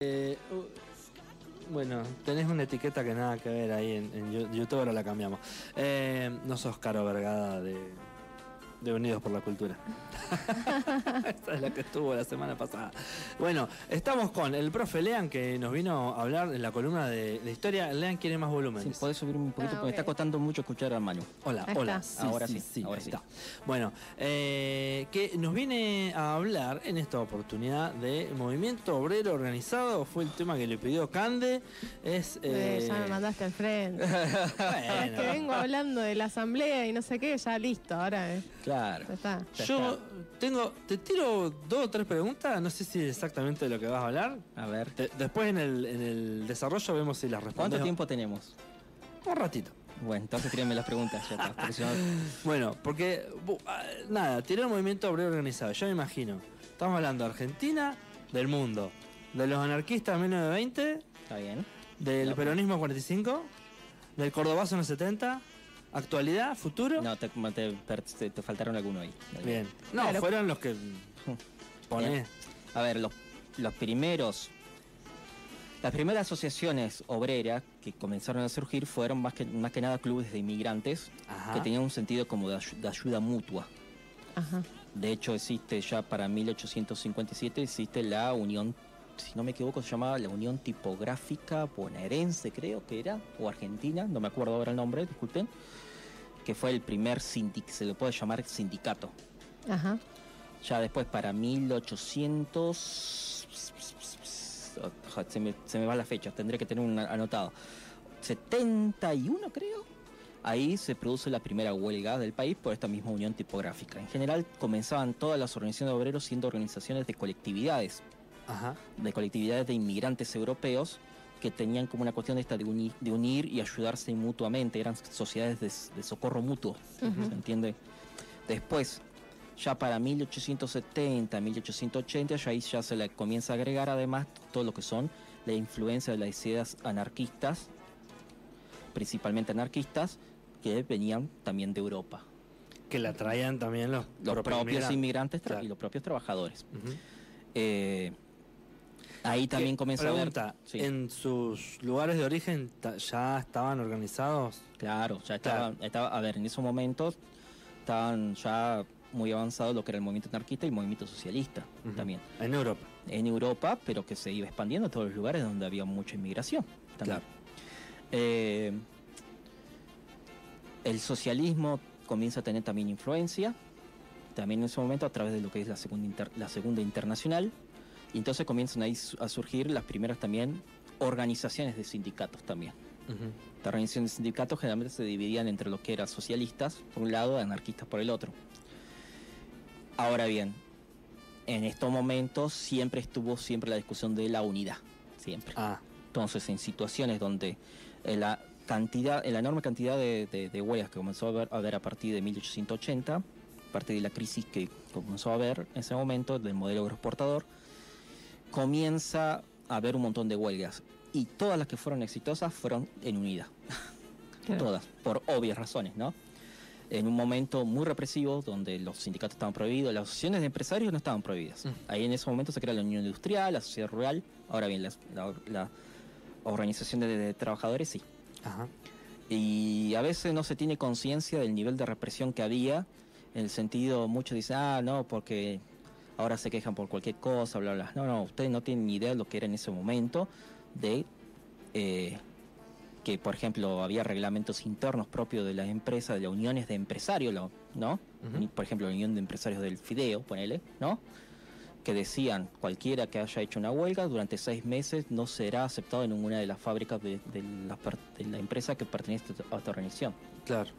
Eh, uh, bueno, tenés una etiqueta que nada que ver ahí en, YouTube, ahora la cambiamos. Eh, no sos Caro Vergada de, de Unidos por la Cultura. Esta es la que estuvo la semana pasada. Bueno, estamos con el profe Lean que nos vino a hablar en la columna de, de historia. Lean quiere más volumen. Sí, podés subir un poquito Ah, porque está costando mucho escuchar a Manu. Hola, Ahí hola. Ahora sí, ahora sí. está. Bueno, eh, que nos viene a hablar en esta oportunidad de movimiento obrero organizado. Fue el tema que le pidió Cande. Es. Eh, eh, ya me mandaste al frente. Es bueno, que vengo hablando de la asamblea y no sé qué, ya listo, ahora eh, Claro. ya está. Ya Yo tengo. Te tiro dos o tres preguntas. No sé si es exactamente de lo que vas a hablar. A ver. Te- después en el, en el desarrollo vemos si las ¿Cuánto respondes. tiempo tenemos? Un ratito. Bueno, entonces tírenme las preguntas ya está. porque si no- Bueno, porque bu- ah, nada, tiró el movimiento obrero organizado. Yo me imagino. Estamos hablando de Argentina, del mundo, de los anarquistas de 1920, Está bien. del No. peronismo 45, del cordobazo en los 70, actualidad, futuro. No, te, te, te- te faltaron algunos ahí. Bien. No, Claro. fueron los que. A ver, los, los primeros. Las primeras asociaciones obreras que comenzaron a surgir fueron más que, más que nada clubes de inmigrantes Ajá. que tenían un sentido como de ayuda mutua. Ajá. De hecho, existe ya para 1857, existe la Unión, si no me equivoco, se llamaba la Unión Tipográfica Bonaerense, creo que era, o Argentina, no me acuerdo ahora el nombre, disculpen, que fue el primer sindic, se le puede llamar sindicato. Ajá. Ya después para 1800... Oja, Se me, se me va la fecha, tendré que tener un anotado. 71 creo. Ahí se produce la primera huelga del país por esta misma unión tipográfica. En general comenzaban todas las organizaciones de obreros siendo organizaciones de colectividades, Ajá. de colectividades de inmigrantes europeos que tenían como una cuestión esta de unir, de unir y ayudarse mutuamente, eran sociedades de, de socorro mutuo, ¿se entiende? Después, ya para 1870, 1880, ya ahí ya se le comienza a agregar además todo lo que son la influencia de las ideas anarquistas, principalmente anarquistas, que venían también de Europa. Que la traían también los, Los propios inmigrantes. Claro. y los propios trabajadores. Eh, ahí también Que- comienza Pregunta, a ver... sí. ¿en sus lugares de origen ya estaban organizados? Claro, ya estaba, estaba, a ver, en esos momentos estaban ya muy avanzados lo que era el movimiento anarquista y el movimiento socialista también. En Europa. En Europa, pero que se iba expandiendo a todos los lugares donde había mucha inmigración. También. Claro. Eh, el socialismo comienza a tener también influencia, también en ese momento a través de lo que es la segunda, inter- la segunda internacional, y entonces comienzan ahí a surgir las primeras también organizaciones de sindicatos también. Ujú. Las organizaciones de sindicatos generalmente se dividían entre lo que eran socialistas por un lado y anarquistas por el otro. Ahora bien, en estos momentos siempre estuvo siempre la discusión de la unidad, siempre. Ah, Entonces, en situaciones donde la cantidad, la enorme cantidad de, de- de huelgas que comenzó a haber, a haber a partir de 1880, a partir de la crisis que comenzó a haber en ese momento del modelo agroexportador, comienza a haber un montón de huelgas. Y todas las que fueron exitosas fueron en unidad. Claro. Todas, por obvias razones, ¿no? En un momento muy represivo, donde los sindicatos estaban prohibidos, las asociaciones de empresarios no estaban prohibidas. Mm. Ahí en ese momento se crea la Unión Industrial, la Sociedad Rural. Ahora bien, las- la, la organización de, de trabajadores sí. ajá. Y a veces no se tiene conciencia del nivel de represión que había, en el sentido, muchos dicen, ah, no, porque ahora se quejan por cualquier cosa, bla, bla. No, no, ustedes no tienen ni idea de lo que era en ese momento, de eh, que, por ejemplo, había reglamentos internos propios de las empresas, de las uniones de empresarios, ¿no? Por ejemplo, la unión de empresarios del Fideo, ponele, ¿no? Que decían, cualquiera que haya hecho una huelga durante seis meses no será aceptado en ninguna de las fábricas de, de la, per- de la empresa que pertenece a esta organización. Claro.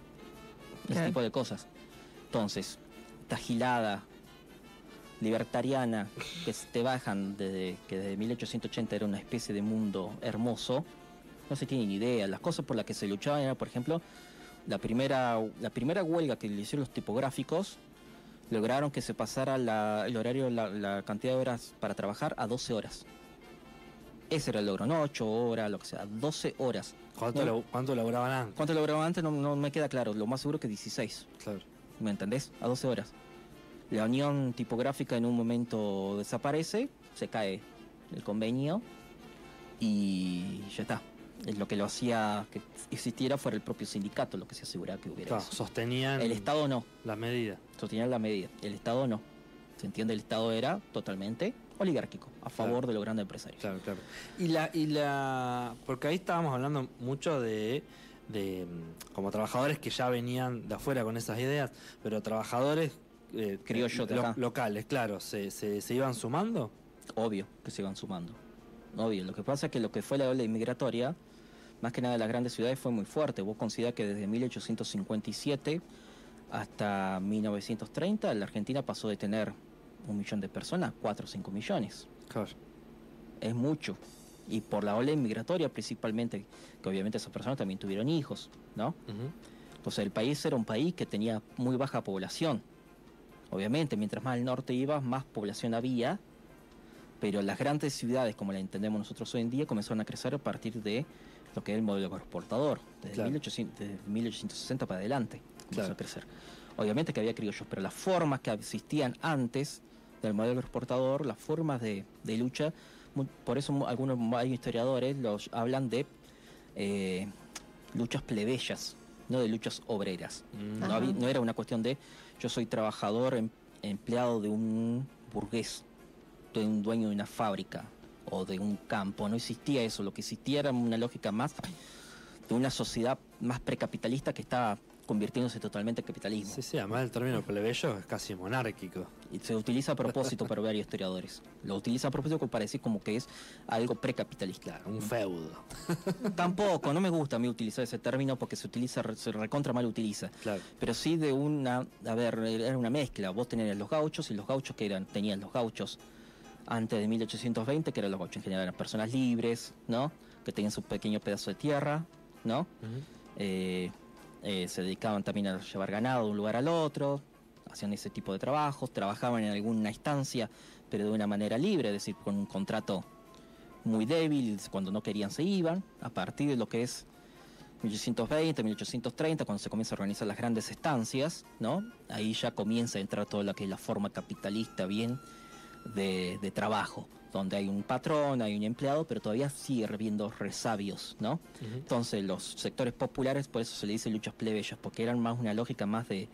Ese tipo de cosas. Entonces, esta gilada libertariana que te bajan desde que desde 1880 era una especie de mundo hermoso, no se tiene ni idea. Las cosas por las que se luchaban era, por ejemplo, la primera, la primera huelga que le hicieron los tipográficos, lograron que se pasara la- el horario, la, la cantidad de horas para trabajar a 12 horas. Ese era el logro, no 8 horas, lo que sea, 12 horas. ¿Cuánto, No. lo- cuánto lograban antes? ¿Cuánto lograban antes? No, no me queda claro, lo más seguro que 16. Claro. ¿Me entendés? A 12 horas. La unión tipográfica en un momento desaparece, se cae el convenio y ya está. Es Lo que lo hacía que existiera fuera el propio sindicato, lo que se aseguraba que hubiera Claro, eso. sostenían El Estado no, la medida. sostenían la medida. El Estado no. ¿Se entiende? El Estado era totalmente oligárquico, a favor Claro. de los grandes empresarios. Claro, claro. Y la, y la, porque ahí estábamos hablando mucho de, de mm, como trabajadores que ya venían de afuera con esas ideas, pero trabajadores eh, Criollos de lo- locales, claro, se, se, se iban sumando. Obvio que se van sumando. Obvio. Lo que pasa es que lo que fue la ola inmigratoria, más que nada las grandes ciudades, fue muy fuerte. Vos considerás que desde 1857 hasta 1930 la Argentina pasó de tener un millón de personas, 4 o 5 millones. Claro. Es mucho. Y por la ola inmigratoria principalmente, que obviamente esas personas también tuvieron hijos, ¿no? Ujú. Entonces el país era un país que tenía muy baja población. Obviamente, mientras más al norte ibas, más población había, pero las grandes ciudades, como la entendemos nosotros hoy en día, comenzaron a crecer a partir de lo que es el modelo exportador, desde, Claro. 1800 desde 1860 para adelante comenzó Claro. a crecer. Obviamente que había criollos, pero las formas que existían antes del modelo exportador, las formas de, de lucha, por eso algunos hay historiadores los hablan de eh, luchas plebeyas, no de luchas obreras. No, Ajá. había- no era una cuestión de yo soy trabajador, em- empleado de un burgués, de un dueño de una fábrica o de un campo. No existía eso. Lo que existía era una lógica más de una sociedad más precapitalista que estaba convirtiéndose totalmente en capitalismo. Sí, sí, además el término plebeyo es casi monárquico. Y se utiliza a propósito para varios historiadores. Lo utiliza a propósito para decir como que es algo precapitalista. Claro, un feudo. Tampoco, no me gusta a mí utilizar ese término porque se utiliza, se recontra mal utiliza. Claro. pero sí de una, a ver, era una mezcla. Vos tenías los gauchos y los gauchos que eran, tenían los gauchos antes de 1820, que eran los gauchos en general, eran personas libres, ¿no? Que tenían su pequeño pedazo de tierra, ¿no? Eh, eh, se dedicaban también a llevar ganado de un lugar al otro, hacían ese tipo de trabajos, trabajaban en alguna instancia, pero de una manera libre, es decir, con un contrato muy débil, cuando no querían se iban, a partir de lo que es 1820, 1830, cuando se comienza a organizar las grandes estancias, ¿no? Ahí ya comienza a entrar toda lo que es la forma capitalista bien de, de trabajo, donde hay un patrón, hay un empleado, pero todavía sigue habiendo resabios, ¿no? Entonces los sectores populares, por eso se le dice luchas plebeyas, porque eran más una lógica más de,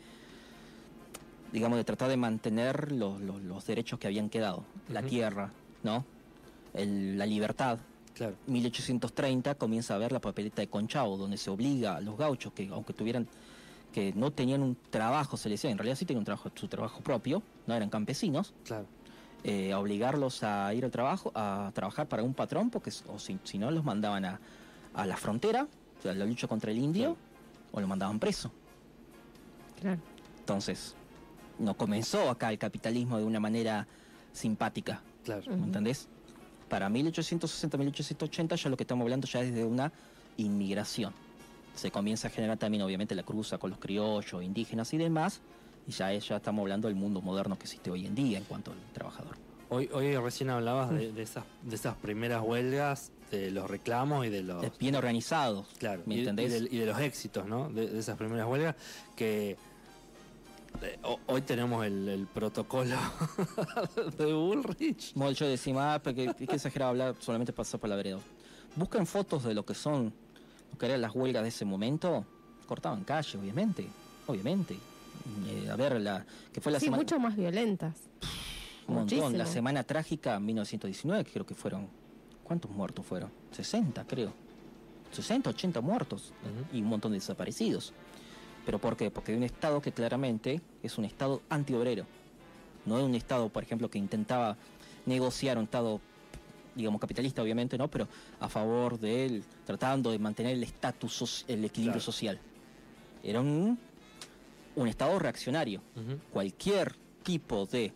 digamos, de tratar de mantener los, los- los derechos que habían quedado, la tierra, ¿no? El- la libertad. Claro. 1830 comienza a ver la papeleta de Conchavo, donde se obliga a los gauchos que aunque tuvieran que no tenían un trabajo, se les decía, en realidad sí tenían un trabajo, su trabajo propio, no eran campesinos, Claro. Eh, a obligarlos a ir al trabajo, a trabajar para un patrón, porque o si, si no los mandaban a, a la frontera, o sea, a la lucha contra el indio, o los mandaban preso. Claro. Entonces, no comenzó acá el capitalismo de una manera simpática, Claro. ¿me entendés? Para 1860, 1880 ya lo que estamos hablando ya es de una inmigración. Se comienza a generar también obviamente la cruza con los criollos, indígenas y demás, y ya, es- ya estamos hablando del mundo moderno que existe hoy en día en cuanto al trabajador. Hoy, hoy recién hablabas de, de esas, de esas primeras huelgas, de los reclamos y de los... Bien organizado, Claro, ¿me y, y entendés? de, y de los éxitos, ¿no? De, de esas primeras huelgas, que eh, ho- hoy tenemos el, el protocolo de Bullrich. Bueno, yo decía, ah, porque es que exagerado hablar solamente pasar por la vereda. Buscan fotos de lo que son, lo que eran las huelgas de ese momento, cortaban calle, obviamente, obviamente. Eh, a ver, la que fue la sí, semana... mucho más violentas. Un montón. La semana trágica 1919, que creo que fueron. ¿Cuántos muertos fueron? 60, creo. 60, 80 muertos. Y un montón de desaparecidos. ¿Pero por qué? Porque hay un Estado que claramente es un Estado antiobrero. No es un Estado, por ejemplo, que intentaba negociar un Estado, digamos, capitalista, obviamente, ¿no? Pero a favor de él, tratando de mantener el estatus, el equilibrio Claro. social. Era un, un Estado reaccionario Ujú. cualquier tipo de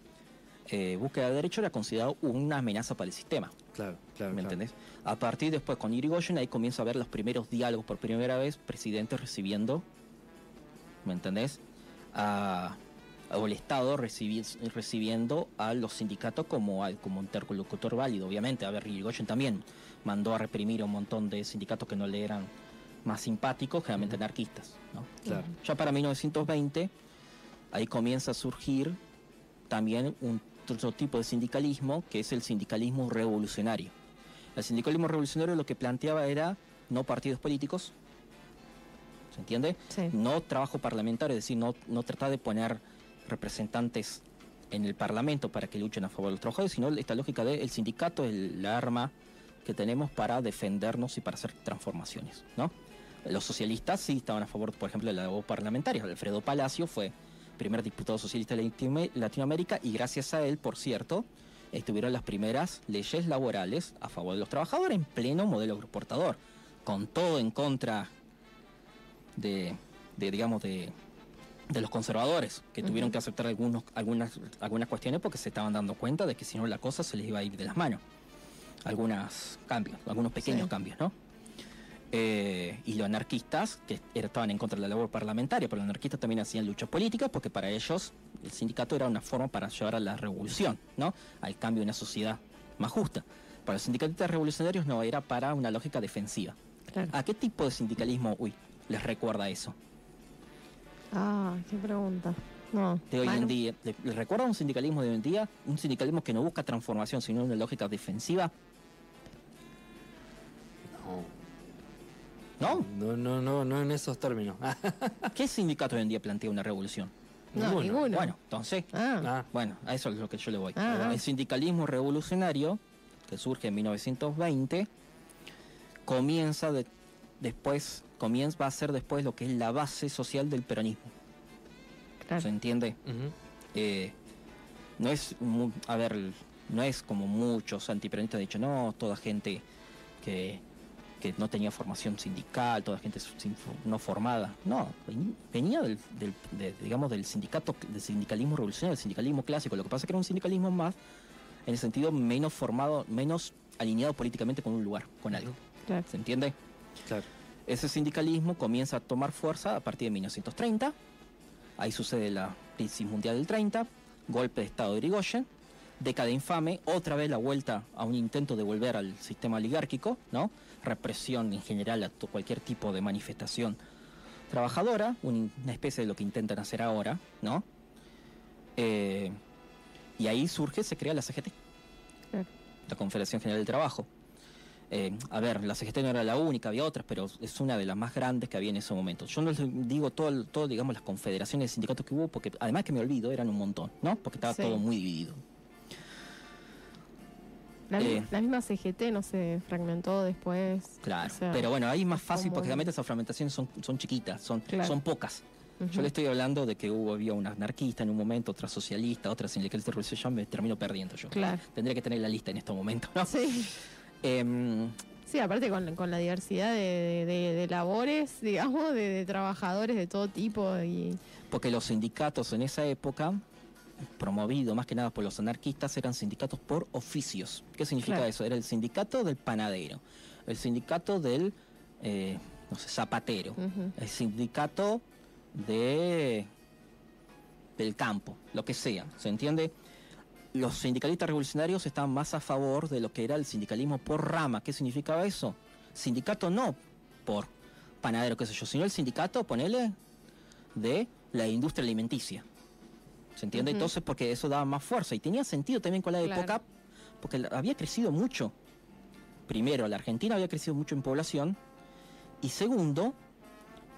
eh, búsqueda de derecho era considerado una amenaza para el sistema. Claro, claro. ¿Me claro. entendés? A partir después con Irigoyen ahí comienza a ver los primeros diálogos por primera vez, presidentes recibiendo, ¿me entendés? A, o el Estado recibi- recibiendo a los sindicatos como, al- como interlocutor válido, obviamente. A ver, Irigoyen también mandó a reprimir a un montón de sindicatos que no le eran más simpáticos, generalmente anarquistas. ¿no? Claro. Ya para 1920, ahí comienza a surgir también un otro tipo de sindicalismo, que es el sindicalismo revolucionario. El sindicalismo revolucionario lo que planteaba era no partidos políticos, ¿se entiende? Sí. No trabajo parlamentario, es decir, no, no tratar de poner representantes en el Parlamento para que luchen a favor de los trabajadores, sino esta lógica de el sindicato es el arma que tenemos para defendernos y para hacer transformaciones, ¿no? Los socialistas sí estaban a favor, por ejemplo, de la labor parlamentaria. Alfredo Palacio fue primer diputado socialista de Latino- Latinoamérica y gracias a él, por cierto, estuvieron las primeras leyes laborales a favor de los trabajadores en pleno modelo agroexportador, con todo en contra de, de, digamos, de, de los conservadores, que tuvieron que aceptar algunos, algunas, algunas cuestiones porque se estaban dando cuenta de que si no la cosa se les iba a ir de las manos. Algunos cambios, algunos pequeños Sí. cambios, ¿no? Eh, y los anarquistas, que estaban en contra de la labor parlamentaria, pero los anarquistas también hacían luchas políticas porque para ellos el sindicato era una forma para llevar a la revolución, ¿no? Al cambio de una sociedad más justa. Para los sindicalistas revolucionarios no, era para una lógica defensiva. Claro. ¿A qué tipo de sindicalismo, uy, les recuerda eso? Ah, qué pregunta. No. de hoy en día. ¿Le, le recuerda un sindicalismo de hoy en día? Un sindicalismo que no busca transformación, sino una lógica defensiva. ¿No? No, no, no, no en esos términos. ¿Qué sindicato hoy en día plantea una revolución? No, ninguno. Bueno, entonces, Ah, Ah, bueno, a eso es lo que yo le voy. Ah. El sindicalismo revolucionario, que surge en 1920, comienza de- después, comienza, va a ser después lo que es la base social del peronismo. claro. ¿Se entiende? eh, no es, mu- a ver, no es como muchos antiperonistas han dicho, no, toda gente que, que no tenía formación sindical, toda gente no formada. No, ven- venía del, del- de- digamos, del sindicato, del sindicalismo revolucionario, del sindicalismo clásico. Lo que pasa es que era un sindicalismo más, en el sentido menos formado, menos alineado políticamente con un lugar, con algo. claro. ¿Se entiende? Claro. Ese sindicalismo comienza a tomar fuerza a partir de 1930. Ahí sucede la crisis mundial del 30, golpe de Estado de Irigoyen, década infame, otra vez la vuelta a un intento de volver al sistema oligárquico, ¿no? Represión en general a cualquier tipo de manifestación trabajadora, un- una especie de lo que intentan hacer ahora, ¿no? Eh, y ahí surge, se crea la CGT la Confederación General del Trabajo. Eh, a ver, la CGT no era la única, había otras, pero es una de las más grandes que había en ese momento. Yo no les digo todo, todo digamos, las confederaciones de sindicatos que hubo, porque además que me olvido, eran un montón, ¿no? Porque estaba Sí. todo muy dividido. La, Eh. la misma CGT no se fragmentó después. Claro. o sea, pero bueno, ahí más fácil, porque realmente esas fragmentaciones son, son chiquitas, son, Claro. son pocas. Yo le estoy hablando de que hubo, había una anarquista en un momento, otra socialista, otra sindicalista revolucionaria, ya me termino perdiendo yo. Claro. Tendría que tener la lista en estos momentos, ¿no? Sí. Em, Sí, aparte con, con la diversidad de, de- de labores, digamos, de, de trabajadores de todo tipo y Porque los sindicatos en esa época, promovido más que nada por los anarquistas, eran sindicatos por oficios. ¿Qué significa Claro. eso? Era el sindicato del panadero, el sindicato del, eh, no sé, zapatero, el sindicato de del campo, lo que sea, ¿se entiende? Los sindicalistas revolucionarios estaban más a favor de lo que era el sindicalismo por rama. ¿Qué significaba eso? Sindicato no por panadero, qué sé yo, sino el sindicato, ponele, de la industria alimenticia. ¿Se entiende? Entonces, porque eso daba más fuerza y tenía sentido también con la Claro. época, porque había crecido mucho. Primero, la Argentina había crecido mucho en población y segundo,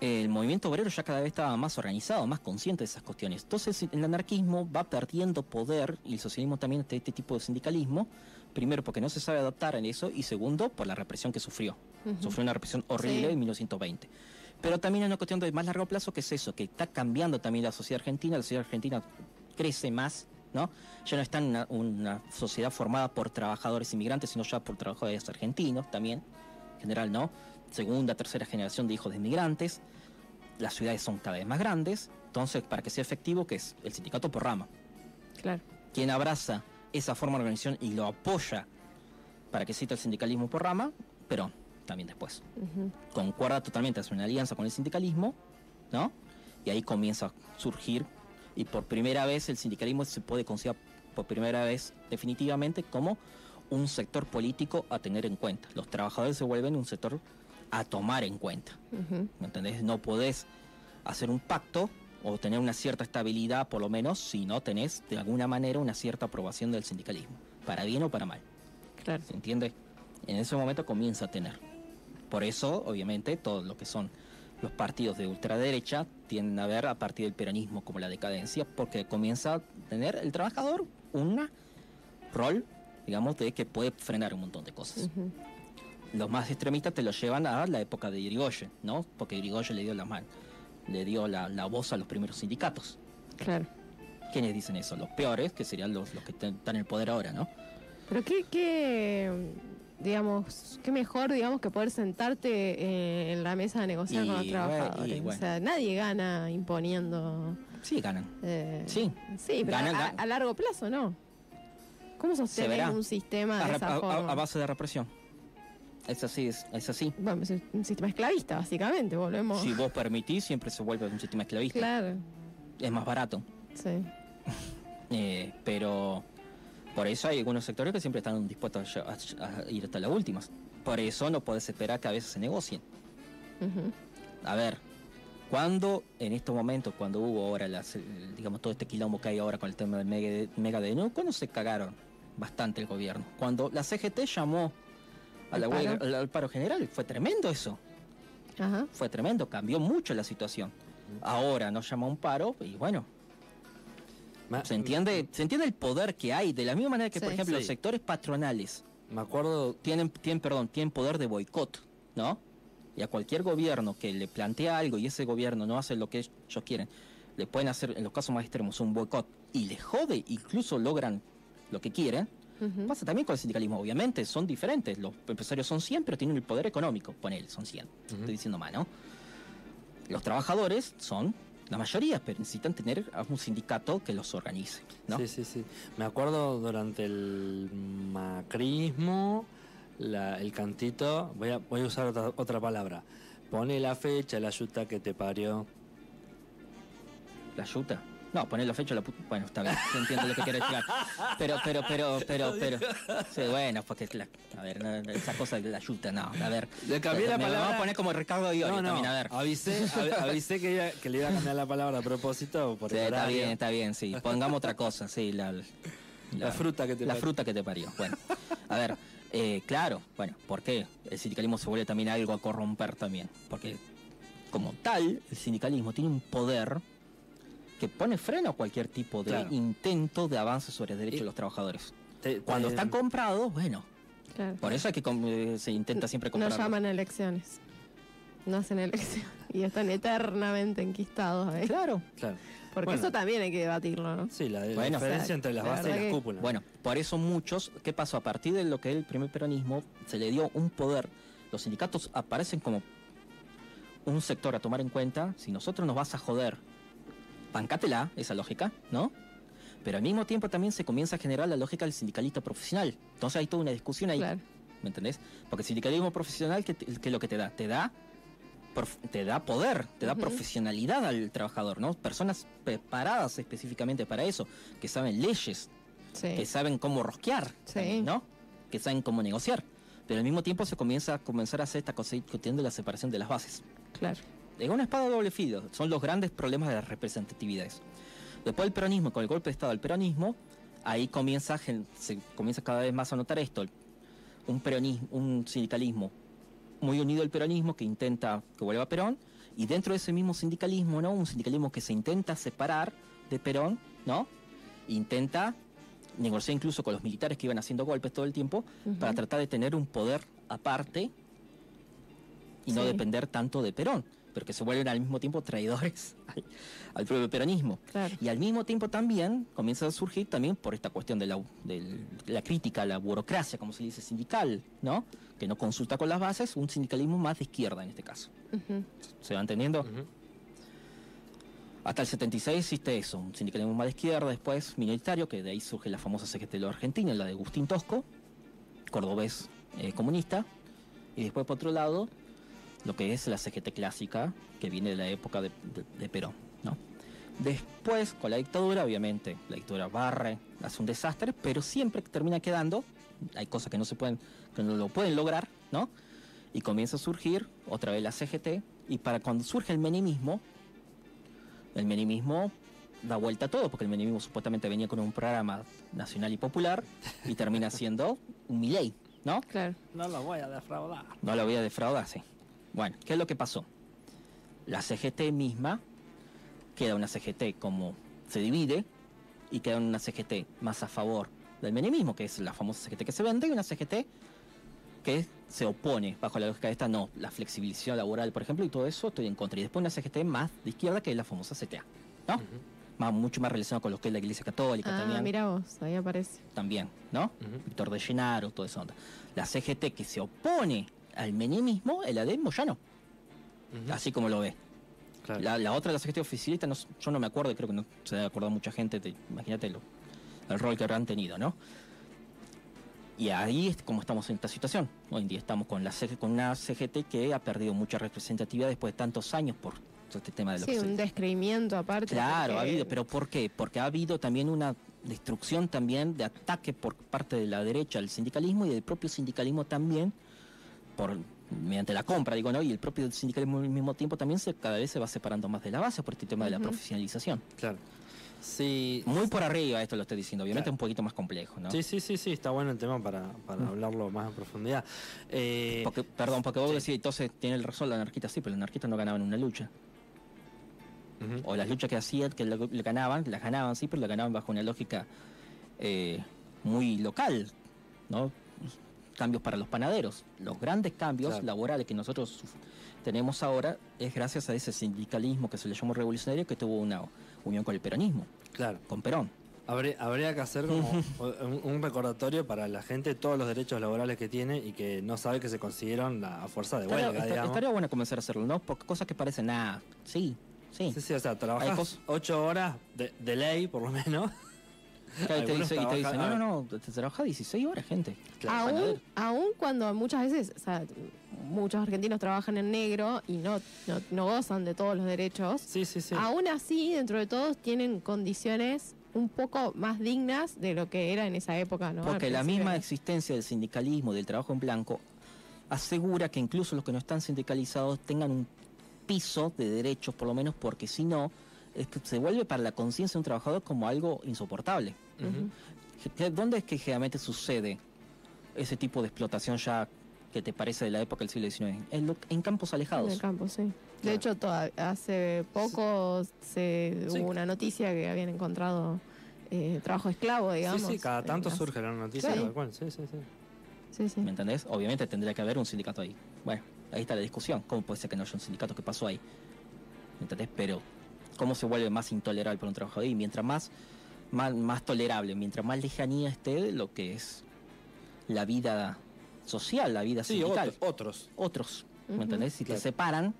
el movimiento obrero ya cada vez estaba más organizado, más consciente de esas cuestiones. Entonces el anarquismo va perdiendo poder y el socialismo también de este tipo de sindicalismo, primero porque no se sabe adaptar en eso y segundo por la represión que sufrió. Sufrió una represión horrible Sí. en 1920. Pero también hay una cuestión de más largo plazo que es eso, que está cambiando también la sociedad argentina, la sociedad argentina crece más, ¿no? Ya no está en una, una sociedad formada por trabajadores inmigrantes, sino ya por trabajadores argentinos también, en general, ¿no? Segunda, tercera generación de hijos de inmigrantes. Las ciudades son cada vez más grandes, entonces para que sea efectivo, que es el sindicato por rama. Claro. Quien abraza esa forma de organización y lo apoya para que exista el sindicalismo por rama, pero también después concuerda totalmente, hace una alianza con el sindicalismo, ¿no? Y ahí comienza a surgir, y por primera vez el sindicalismo se puede considerar por primera vez definitivamente como un sector político a tener en cuenta. Los trabajadores se vuelven un sector a tomar en cuenta. ¿Me entendés? No podés hacer un pacto o tener una cierta estabilidad, por lo menos, si no tenés de alguna manera una cierta aprobación del sindicalismo, para bien o para mal. Claro. ¿Se entiende? en ese momento comienza a tener. Por eso, obviamente, todo lo que son los partidos de ultraderecha tienden a ver a partir del peronismo como la decadencia, porque comienza a tener el trabajador un rol, digamos, de que puede frenar un montón de cosas. Los más extremistas te lo llevan a la época de Irigoyen, ¿no? Porque Irigoyen le dio la mano, le dio la, la voz a los primeros sindicatos. Claro. ¿Quiénes dicen eso? Los peores, que serían los, los que están en el poder ahora, ¿no? Pero qué, qué, digamos, qué mejor, digamos, que poder sentarte eh, en la mesa a negociar Y, con los trabajadores. y, bueno. O sea, nadie gana imponiendo. Sí, ganan. eh, Sí. Sí, pero Ganan, a, ganan. a largo plazo no. ¿Cómo sostener un sistema A, de esa a- a- forma? a base de represión. Es así, es, es así. Bueno, es un sistema esclavista, básicamente, volvemos. Si vos permitís, siempre se vuelve un sistema esclavista. Claro, Es más barato. sí. Eh, pero por eso hay algunos sectores que siempre están dispuestos a, a- a ir hasta las últimas. Por eso no podés esperar que a veces se negocien. A ver, cuando en estos momentos, cuando hubo ahora, las, eh, digamos, todo este quilombo que hay ahora con el tema del mega, mega DNU, cuando se cagaron bastante el gobierno. Cuando la CGT llamó a la ¿Al huelga- al, al paro general, fue tremendo eso. Ajá. Fue tremendo, cambió mucho la situación. Ahora nos llama un paro y bueno, se entiende, se entiende el poder que hay, de la misma manera que, por ejemplo, Sí. los sectores patronales me acuerdo, tienen, tienen, perdón, tienen poder de boicot, ¿no? Y a cualquier gobierno que le plantea algo y ese gobierno no hace lo que ellos quieren, le pueden hacer, en los casos más extremos, un boicot y le jode, incluso logran lo que quieren. Pasa también con el sindicalismo, obviamente, son diferentes. Los empresarios son 100, pero tienen el poder económico. Ponele, son 100. Estoy diciendo mal, ¿no? Los trabajadores son la mayoría, pero necesitan tener a un sindicato que los organice, ¿no? Sí, sí, sí. Me acuerdo durante el macrismo, la- el cantito, voy a, voy a usar otra, otra palabra. Pone la fecha, la yuta que te parió. La yuta. No, poner la fecha la puta. Bueno, está bien, yo entiendo lo que quieres llegar. Pero, pero, pero, pero, pero. Sí, bueno, porque la- a ver, no, esa cosa de la yuta, no, a ver. Le cambié la palabra. vamos a poner como Ricardo No, no, también, a ver. avisé, av- avisé que, iba- que le iba a cambiar la palabra a propósito por Sí, el está bien, está bien, sí. Pongamos otra cosa, sí, la, La fruta que te La parió. fruta que te parió. Bueno, a ver, eh, claro, bueno, ¿por qué? El sindicalismo se vuelve también algo a corromper también. Porque, como tal, el sindicalismo tiene un poder que pone freno a cualquier tipo de Claro. intento de avance sobre el derecho Y- de los trabajadores. Te- Cuando están comprados, bueno, Claro. por eso es que eh, se intenta siempre No comprar. llaman a elecciones. No hacen elecciones. Y están eternamente enquistados ahí. Claro. Claro. Porque Bueno. eso también hay que debatirlo, ¿no? Sí, la, la Bueno. diferencia O sea, entre las la bases y las que- cúpulas. Bueno, por eso muchos, ¿qué pasó? A partir de lo que es el primer peronismo, se le dio un poder. Los sindicatos aparecen como un sector a tomar en cuenta. Si nosotros nos vas a joder, bancátela, esa lógica, ¿no? Pero al mismo tiempo también se comienza a generar la lógica del sindicalista profesional. Entonces hay toda una discusión ahí, Claro. ¿me entendés? Porque el sindicalismo profesional, ¿qué, es lo que te da? Te da te da poder, te da profesionalidad al trabajador, ¿no? Personas preparadas específicamente para eso, que saben leyes, Sí. que saben cómo rosquear, Sí. también, ¿no? Que saben cómo negociar. Pero al mismo tiempo se comienza a comenzar a hacer esta cosa de la separación de las bases. Claro. Es una espada de doble filo. Son los grandes problemas de las representatividades. Después del peronismo, con el golpe de Estado del peronismo, ahí comienza, se comienza cada vez más a notar esto. Un peronismo, un sindicalismo muy unido al peronismo que intenta que vuelva Perón, y dentro de ese mismo sindicalismo, ¿no? Un sindicalismo que se intenta separar de Perón, ¿no? Intenta negociar incluso con los militares que iban haciendo golpes todo el tiempo para tratar de tener un poder aparte y no depender tanto de Perón, pero que se vuelven al mismo tiempo traidores al, al propio peronismo. Claro. Y al mismo tiempo también comienza a surgir también por esta cuestión de la, del- la crítica a la burocracia, como se dice, sindical, ¿no? Que no consulta con las bases, un sindicalismo más de izquierda en este caso. ¿Se va entendiendo? Hasta el 76 existe eso, un sindicalismo más de izquierda, después minoritario, que de ahí surge la famosa CGT de la Argentina, la de Agustín Tosco, cordobés eh, comunista, y después por otro lado, lo que es la CGT clásica, que viene de la época de, de- de Perón, ¿no? Después, con la dictadura, obviamente, la dictadura barre, hace un desastre, pero siempre termina quedando, hay cosas que no se pueden, que no lo pueden lograr, ¿no? Y comienza a surgir otra vez la CGT, y para cuando surge el menemismo, el menemismo da vuelta a todo, porque el menemismo supuestamente venía con un programa nacional y popular y termina siendo un Milei, ¿no? Claro. No lo voy a defraudar. No la voy a defraudar, sí. Bueno, ¿qué es lo que pasó? La CGT misma queda una CGT como se divide y queda una CGT más a favor del menemismo, que es la famosa CGT que se vende, y una CGT que se opone bajo la lógica de esta, no, la flexibilización laboral, por ejemplo, y todo eso estoy en contra. Y después una CGT más de izquierda, que es la famosa CTA, ¿no? Más, mucho más relacionado con lo que es la Iglesia Católica Ah, también. mira vos, ahí aparece. También, ¿no? Víctor de Llenaro, toda esa onda. La CGT que se opone al menemismo es la de Moyano, Ujú, así como lo ve. claro. La, la otra, la CGT oficialista, no, yo no me acuerdo, creo que no se debe acordar mucha gente, te- imagínate lo- el rol que habrán tenido, ¿no? Y ahí es como estamos en esta situación. Hoy en día estamos con, la CG con una CGT que ha perdido mucha representatividad después de tantos años por todo este tema de lo Sí, que se- un descreimiento aparte. Claro, ha habido, pero ¿por qué? Porque ha habido también una destrucción también de ataque por parte de la derecha al sindicalismo y del propio sindicalismo también por mediante la compra, digo, ¿no? Y el propio sindicalismo al mismo tiempo también se cada vez se va separando más de la base por este tema de la profesionalización. Claro. Sí, Muy por arriba esto lo estoy diciendo, obviamente Claro. un poquito más complejo, ¿no? sí, sí, sí, sí, está bueno el tema para, para Mm. hablarlo más en profundidad. Eh, Porque, perdón, porque vos decís, entonces tiene el razón la anarquista, sí, pero los anarquistas no ganaban una lucha. o las luchas que hacían, que le, le ganaban, las ganaban, sí, pero las ganaban bajo una lógica eh, muy local, ¿no? Cambios para los panaderos. Los grandes cambios Claro. laborales que nosotros tenemos ahora es gracias a ese sindicalismo que se le llamó revolucionario que tuvo una unión con el peronismo, Claro. con Perón. Habría, habría que hacer como un, un recordatorio para la gente todos los derechos laborales que tiene y que no sabe que se consiguieron a fuerza de Estaría, huelga, esta- digamos. estaría bueno comenzar a hacerlo, ¿no? Porque cosas que parecen nada. Sí, sí. Sí, sí, o sea, trabajas ocho horas de, de ley, por lo menos. Claro, y te dice, y te dice, trabajan- no, no, no, te trabaja 16 horas, gente. Claro, aún, aún cuando muchas veces, o sea, muchos argentinos trabajan en negro y no, no, no gozan de todos los derechos, Sí, sí, sí. aún así, dentro de todos, tienen condiciones un poco más dignas de lo que era en esa época, ¿no? Porque la misma existencia del sindicalismo, del trabajo en blanco, asegura que incluso los que no están sindicalizados tengan un piso de derechos, por lo menos porque si no, que se vuelve para la conciencia de un trabajador como algo insoportable. ¿Dónde es que generalmente sucede ese tipo de explotación ya que te parece de la época del siglo XIX? En, lo- en campos En alejados. el campo, sí. De Claro. hecho, toda- hace poco se, Sí. hubo una noticia que habían encontrado eh, trabajo esclavo, digamos. Sí, sí, cada en tanto las- surge la noticia. Sí. cual, Sí, sí, sí. Sí, sí. ¿Me entendés? Obviamente tendría que haber un sindicato ahí. Bueno, ahí está la discusión. ¿Cómo puede ser que no haya un sindicato? ¿Qué pasó ahí? ¿Me entendés? Pero, ¿cómo se vuelve más intolerable para un trabajador? Y mientras más, más, más tolerable, mientras más lejanía esté de lo que es la vida social, la vida Sí, sindical. otro- otros. Otros, ¿me entendés? Si Claro. te separan,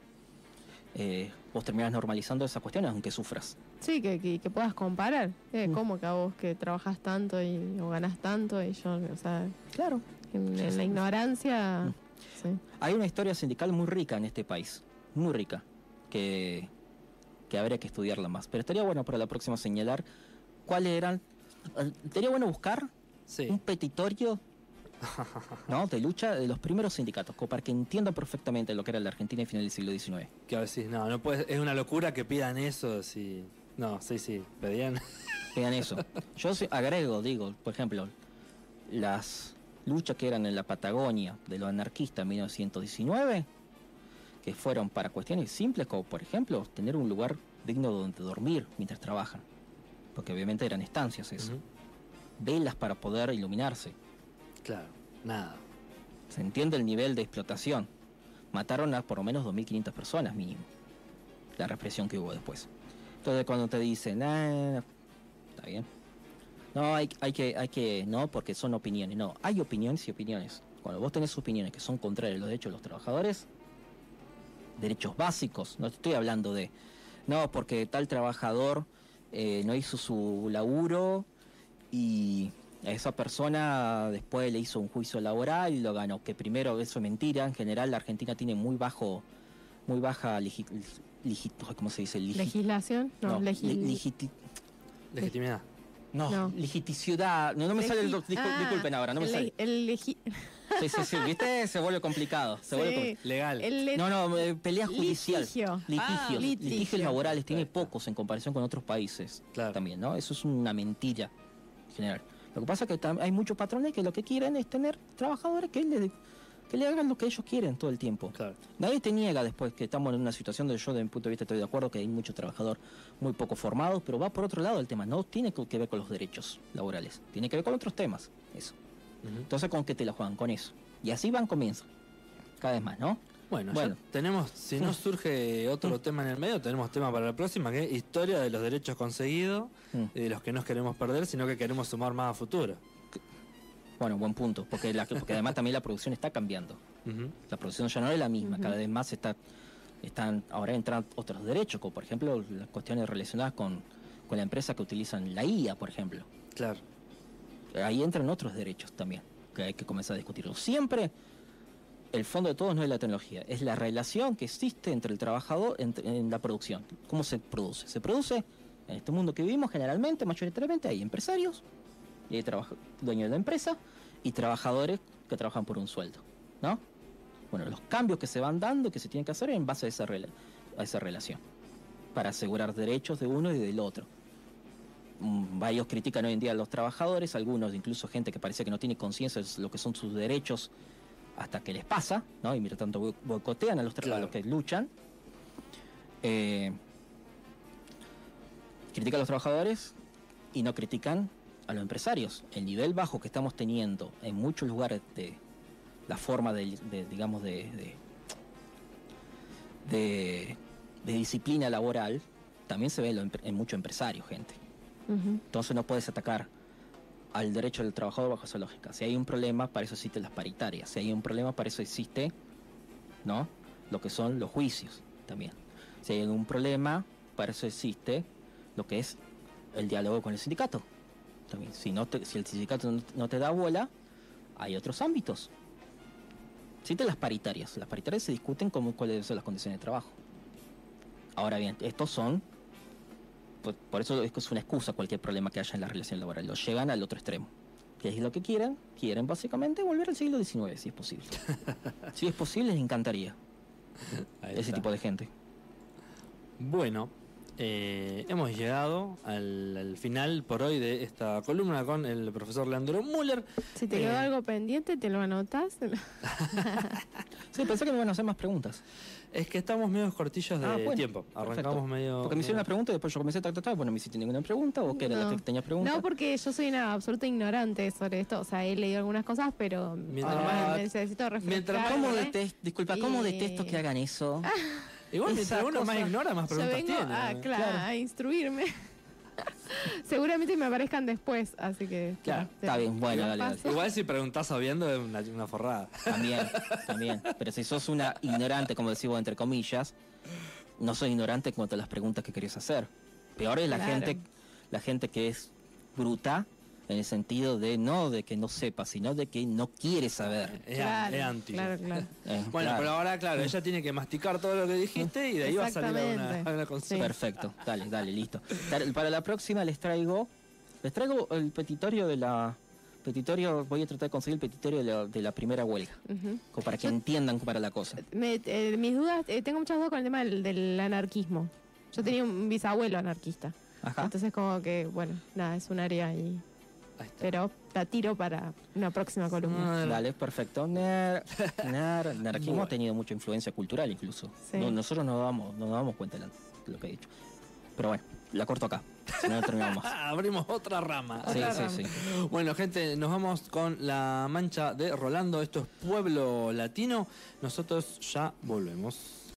eh, vos terminás normalizando esas cuestiones, aunque sufras. Sí, que, que, que puedas comparar. Eh, Mm. ¿Cómo que a vos que trabajas tanto y, o ganas tanto y yo, o sea, Claro. en, Sí, en sí. la ignorancia, Mm. sí. Hay una historia sindical muy rica en este país, muy rica, que, que habría que estudiarla más. Pero estaría bueno para la próxima señalar cuáles eran. eh, Estaría bueno buscar Sí. un petitorio ¿no? de lucha de los primeros sindicatos, para que entiendan perfectamente lo que era la Argentina en final del siglo XIX. Que a veces, no, no puede, es una locura que pidan eso. Sí. No, sí, sí, pedían. Vean eso. Yo agrego, digo, por ejemplo, las luchas que eran en la Patagonia de los anarquistas en 1919, que fueron para cuestiones simples como, por ejemplo, tener un lugar digno donde dormir mientras trabajan. Porque obviamente eran estancias eso. Ujú. Velas para poder iluminarse. Claro, nada. Se entiende el nivel de explotación. Mataron a por lo menos 2.500 personas mínimo. La represión que hubo después. Entonces cuando te dicen, ah, está bien. No, hay, hay, que, hay que, no, porque son opiniones. No, hay opiniones y opiniones. Cuando vos tenés opiniones que son contrarias a los derechos de los trabajadores, derechos básicos, no te estoy hablando de, no, porque tal trabajador eh, no hizo su laburo y a esa persona después le hizo un juicio laboral y lo ganó. Que primero, eso es mentira, en general la Argentina tiene muy bajo, muy baja, legi- legi- ¿cómo se dice? Legi- ¿Legislación? No, no, legi- li- legiti- Legitimidad. no, No. legiticiudad. No, no me sale el. ah, disculpen ahora, no me sale. el legi- Sí, sí, sí, ¿viste? Se vuelve complicado. Se vuelve Sí. Legal. le- No, no, eh, pelea judicial. Litigio. Litigios. Ah, litigio. Litigios laborales tiene pocos en comparación con otros países Claro. también, ¿no? Eso es una mentira en general. Lo que pasa es que hay muchos patrones que lo que quieren es tener trabajadores que le, que le hagan lo que ellos quieren todo el tiempo. Claro. Nadie te niega después que estamos en una situación donde yo, de mi punto de vista, estoy de acuerdo que hay mucho trabajador muy poco formado, pero va por otro lado el tema. No tiene que ver con los derechos laborales, tiene que ver con otros temas. Eso. Entonces, ¿con qué te la juegan? Con eso. Y así van comienzo. Cada vez más, ¿no? Bueno, Bueno. ya tenemos, si no surge otro tema en el medio, tenemos tema para la próxima, que es historia de los derechos conseguidos Mm. y de los que no queremos perder, sino que queremos sumar más a futuro. Bueno, buen punto, porque, la- porque además también la producción está cambiando. La producción ya no es la misma, cada vez más está, están, ahora entran otros derechos, como por ejemplo las cuestiones relacionadas con, con la empresa que utilizan la IA, por ejemplo. Claro. Ahí entran otros derechos también, que hay que comenzar a discutirlo. Siempre el fondo de todo no es la tecnología, es la relación que existe entre el trabajador entre- en la producción. ¿Cómo se produce? Se produce en este mundo que vivimos generalmente, mayoritariamente, hay empresarios, y hay dueños de la empresa, y trabajadores que trabajan por un sueldo, ¿no? Bueno, los cambios que se van dando y que se tienen que hacer en base a esa relación, para asegurar derechos de uno y del otro. Mm, Varios critican hoy en día a los trabajadores, algunos incluso gente que parece que no tiene conciencia de lo que son sus derechos hasta que les pasa, ¿no? Y mira tanto boic- boicotean a los, tra- a Claro. los que luchan. Eh, critican a los trabajadores y no critican a los empresarios. El nivel bajo que estamos teniendo en muchos lugares de la forma de, de, digamos, de, de, de- de disciplina laboral también se ve en muchos empresarios, gente. Entonces no puedes atacar al derecho del trabajador bajo esa lógica. Si hay un problema, para eso existen las paritarias. Si hay un problema, para eso existe, ¿no? Lo que son los juicios también. Si hay algún problema, para eso existe lo que es el diálogo con el sindicato. También. Si, no te- si el sindicato no, no te da bola, hay otros ámbitos. Existen las paritarias. Las paritarias se discuten como cuáles ser las condiciones de trabajo. Ahora bien, estos son por, por eso es que es una excusa cualquier problema que haya en la relación laboral. Lo llegan al otro extremo. ¿Qué es lo que quieren? Quieren básicamente volver al siglo XIX, si es posible. si es posible, les encantaría Ahí ese está. tipo de gente. Bueno, eh, hemos llegado al, al final por hoy de esta columna con el profesor Leandro Müller. Si te Eh. quedó algo pendiente, te lo anotas. Sí, pensé que me iban a hacer más preguntas. Es que estamos medio cortillos de Ah, bueno, tiempo. perfecto. Arrancamos medio. Porque me hicieron una pregunta y después yo comencé a tratar, bueno, no me hiciste ninguna pregunta o qué era la No. que tenía pregunta. No, porque yo soy una absoluta ignorante sobre esto. O sea, he leído algunas cosas, pero Mientras ah, más- necesito refrescar. mientras ¿Cómo detesto, disculpa, ¿cómo Y- detesto que hagan eso? Igual, mientras uno más ignora, más Yo preguntas vengo tiene. a, ¿no? claro, Claro. a instruirme. Seguramente me aparezcan después, así que... Claro, te- está bien, bueno, dale, dale. Igual si preguntás sabiendo es una, una forrada. También, también. Pero si sos una ignorante, como decimos entre comillas, no sos ignorante en cuanto a las preguntas que querés hacer. Peor es la Claro. gente, la gente que es bruta en el sentido de no de que no sepa, sino de que no quiere saber. Es, Claro, es anti. claro, claro. Eh, Bueno, claro. pero ahora, claro, ella tiene que masticar todo lo que dijiste y de ahí va a salir a una, a una consulta. Perfecto, dale, dale, listo. Dale, Para la próxima les traigo, les traigo el petitorio de la petitorio, voy a tratar de conseguir el petitorio de la, de la primera huelga, como para que entiendan para la cosa. Me- eh, mis dudas, eh, tengo muchas dudas con el tema del, del anarquismo. Yo tenía un bisabuelo anarquista. Ajá. Entonces como que, bueno, nada, es un área ahí. Pero la tiro para una próxima columna. Dale, perfecto. Ner, ner, el anarquismo Bueno. ha tenido mucha influencia cultural incluso. Sí. No- nosotros no nos damos, no damos cuenta de lo que he dicho. Pero bueno, la corto acá. Si no, no terminamos. Abrimos otra rama. Sí, Otra sí, rama. sí. Bueno, gente, nos vamos con la mancha de Rolando. Esto es Pueblo Latino. Nosotros ya volvemos.